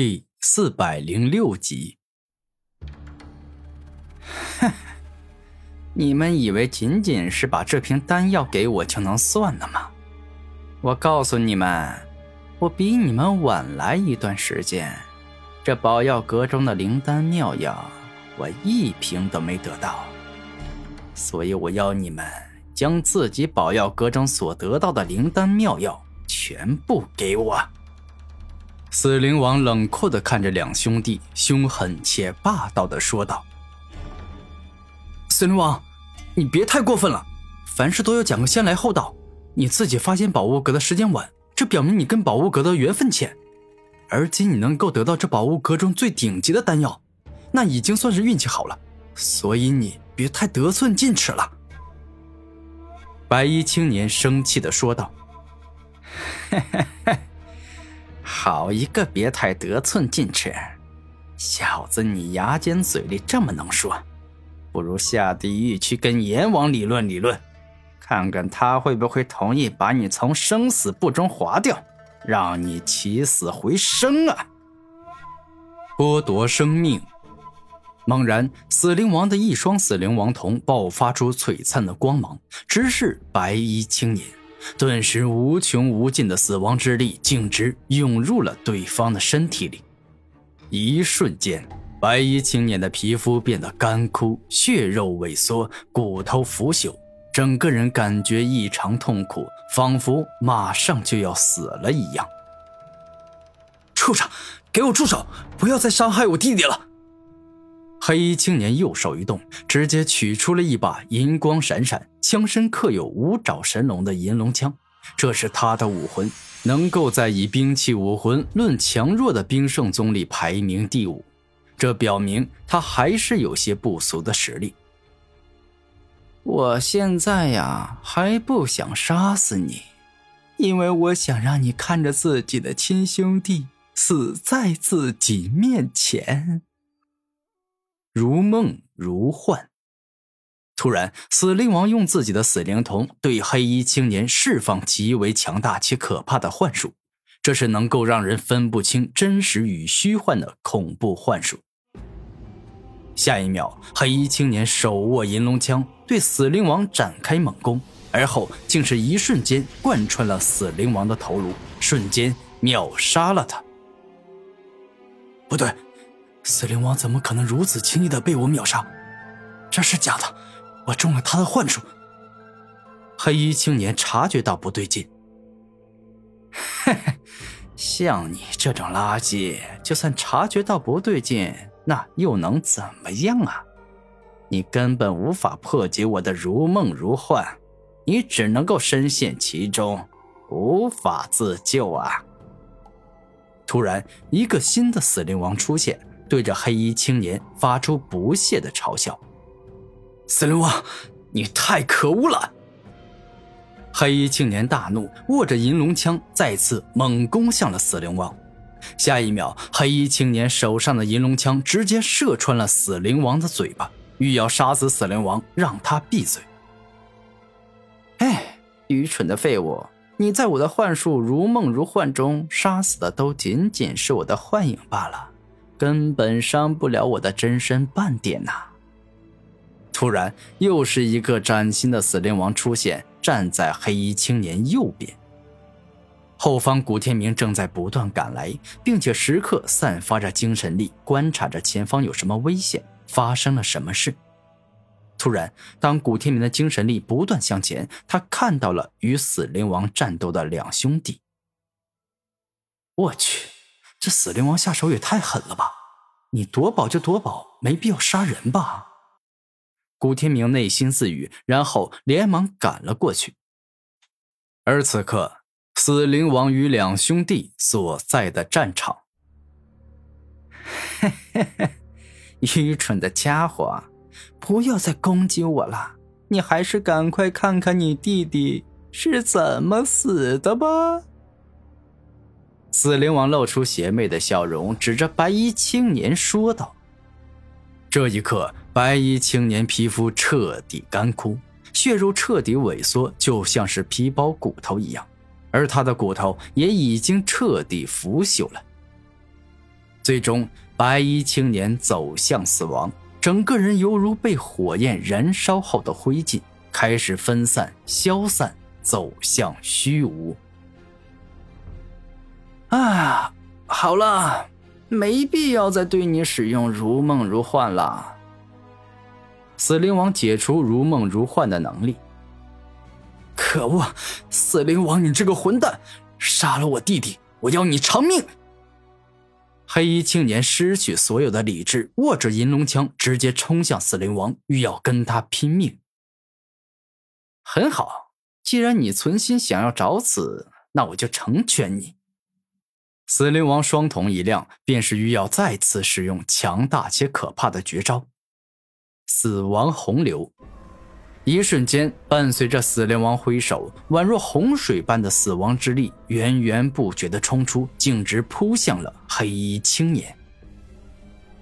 第四百零六集。哼，你们以为仅仅是把这瓶丹药给我就能算了吗？我告诉你们，我比你们晚来一段时间，这宝药阁中的灵丹妙药，我一瓶都没得到。所以我要你们将自己宝药阁中所得到的灵丹妙药全部给我。死灵王冷酷的看着两兄弟，凶狠且霸道的说道：“死灵王，你别太过分了，凡事都要讲个先来后到。你自己发现宝物阁的时间晚，这表明你跟宝物阁的缘分浅。而今你能够得到这宝物阁中最顶级的丹药，那已经算是运气好了。所以你别太得寸进尺了。”白衣青年生气的说道：“嘿嘿嘿。”好一个别太得寸进尺，小子，你牙尖嘴利这么能说，不如下地狱去跟阎王理论理论，看看他会不会同意把你从生死簿中划掉，让你起死回生啊！剥夺生命！猛然，死灵王的一双死灵王瞳爆发出璀璨的光芒，直视白衣青年。顿时，无穷无尽的死亡之力径直涌入了对方的身体里。一瞬间，白衣青年的皮肤变得干枯，血肉萎缩，骨头腐朽，整个人感觉异常痛苦，仿佛马上就要死了一样。畜生，给我住手！不要再伤害我弟弟了！黑衣青年右手一动，直接取出了一把银光闪闪、枪身刻有五爪神龙的银龙枪。这是他的武魂，能够在以兵器武魂论强弱的兵圣宗里排名第五，这表明他还是有些不俗的实力。我现在呀，还不想杀死你，因为我想让你看着自己的亲兄弟死在自己面前。如梦如幻，突然，死灵王用自己的死灵瞳对黑衣青年释放极为强大且可怕的幻术，这是能够让人分不清真实与虚幻的恐怖幻术。下一秒，黑衣青年手握银龙枪对死灵王展开猛攻，而后竟是一瞬间贯穿了死灵王的头颅，瞬间秒杀了他。不对。死灵王怎么可能如此轻易的被我秒杀？这是假的，我中了他的幻术。黑衣青年察觉到不对劲，像你这种垃圾，就算察觉到不对劲，那又能怎么样啊？你根本无法破解我的如梦如幻，你只能够深陷其中，无法自救啊！突然，一个新的死灵王出现。对着黑衣青年发出不屑的嘲笑：“死灵王，你太可恶了！”黑衣青年大怒，握着银龙枪再次猛攻向了死灵王。下一秒，黑衣青年手上的银龙枪直接射穿了死灵王的嘴巴，欲要杀死死灵王，让他闭嘴。哎，愚蠢的废物！你在我的幻术如梦如幻中杀死的都仅仅是我的幻影罢了。根本伤不了我的真身半点呐！突然，又是一个崭新的死灵王出现，站在黑衣青年右边。后方，古天明正在不断赶来，并且时刻散发着精神力，观察着前方有什么危险，发生了什么事。突然，当古天明的精神力不断向前，他看到了与死灵王战斗的两兄弟。我去！这死灵王下手也太狠了吧！你夺宝就夺宝，没必要杀人吧？古天明内心自语，然后连忙赶了过去。而此刻，死灵王与两兄弟所在的战场，嘿嘿嘿，愚蠢的家伙，不要再攻击我了！你还是赶快看看你弟弟是怎么死的吧。死灵王露出邪魅的笑容，指着白衣青年说道：“这一刻，白衣青年皮肤彻底干枯，血肉彻底萎缩，就像是皮包骨头一样，而他的骨头也已经彻底腐朽了。最终，白衣青年走向死亡，整个人犹如被火焰燃烧后的灰烬，开始分散、消散，走向虚无。啊，好了，没必要再对你使用如梦如幻了。死灵王解除如梦如幻的能力。可恶，死灵王，你这个混蛋，杀了我弟弟，我要你偿命！黑衣青年失去所有的理智，握着银龙枪，直接冲向死灵王，欲要跟他拼命。很好，既然你存心想要找死，那我就成全你。死灵王双瞳一亮，便是欲要再次使用强大且可怕的绝招——死亡洪流。一瞬间，伴随着死灵王挥手，宛若洪水般的死亡之力源源不绝地冲出，径直扑向了黑衣青年。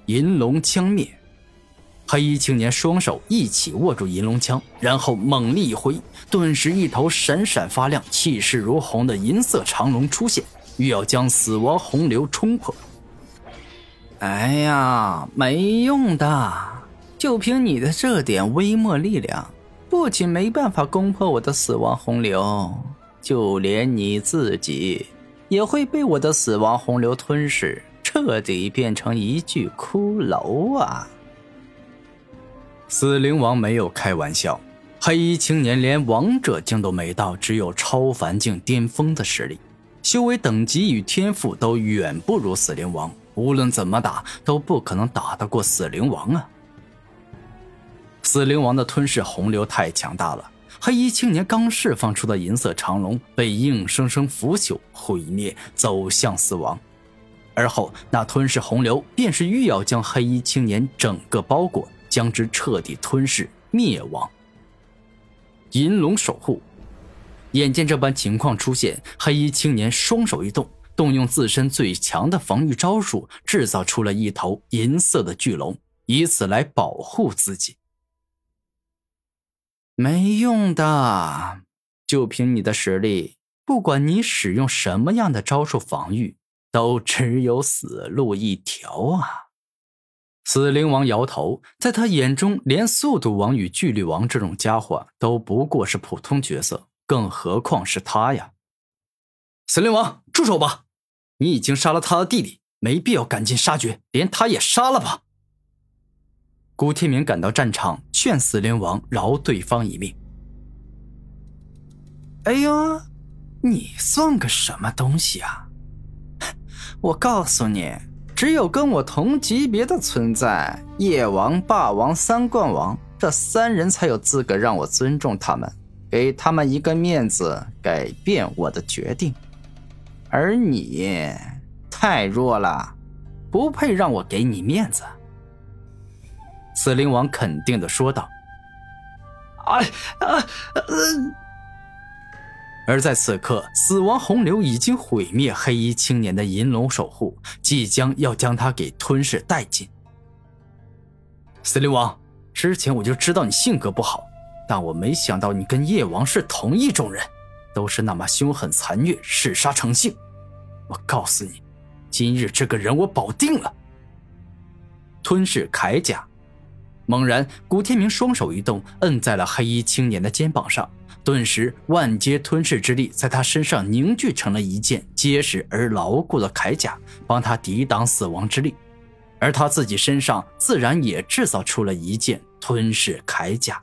银龙枪灭，黑衣青年双手一起握住银龙枪，然后猛力一挥，顿时一头闪闪发亮、气势如虹的银色长龙出现。欲要将死亡洪流冲破。哎呀，没用的！就凭你的这点微末力量，不仅没办法攻破我的死亡洪流，就连你自己也会被我的死亡洪流吞噬，彻底变成一具骷髅啊！死灵王没有开玩笑，黑衣青年连王者境都没到，只有超凡境巅峰的实力。修为等级与天赋都远不如死灵王，无论怎么打都不可能打得过死灵王啊！死灵王的吞噬洪流太强大了，黑衣青年刚释放出的银色长龙被硬生生腐朽毁灭，走向死亡。而后那吞噬洪流便是欲要将黑衣青年整个包裹，将之彻底吞噬灭亡。银龙守护。眼见这般情况出现，黑衣青年双手一动，动用自身最强的防御招数，制造出了一头银色的巨龙，以此来保护自己。没用的，就凭你的实力，不管你使用什么样的招数防御，都只有死路一条啊！死灵王摇头，在他眼中，连速度王与巨力王这种家伙都不过是普通角色。更何况是他呀！死灵王，住手吧！你已经杀了他的弟弟，没必要赶尽杀绝，连他也杀了吧。古天明赶到战场，劝死灵王饶对方一命。哎呦，你算个什么东西啊！我告诉你，只有跟我同级别的存在，夜王、霸王、三冠王这三人才有资格让我尊重他们。给他们一个面子，改变我的决定。而你太弱了，不配让我给你面子。”死灵王肯定的说道。“哎啊呃！”而在此刻，死亡洪流已经毁灭黑衣青年的银龙守护，即将要将他给吞噬殆尽。死灵王，之前我就知道你性格不好。但我没想到你跟叶王是同一种人，都是那么凶狠残虐，嗜杀成性。我告诉你，今日这个人我保定了。吞噬铠甲。猛然，古天明双手一动，摁在了黑衣青年的肩膀上，顿时万阶吞噬之力在他身上凝聚成了一件结实而牢固的铠甲，帮他抵挡死亡之力。而他自己身上自然也制造出了一件吞噬铠甲。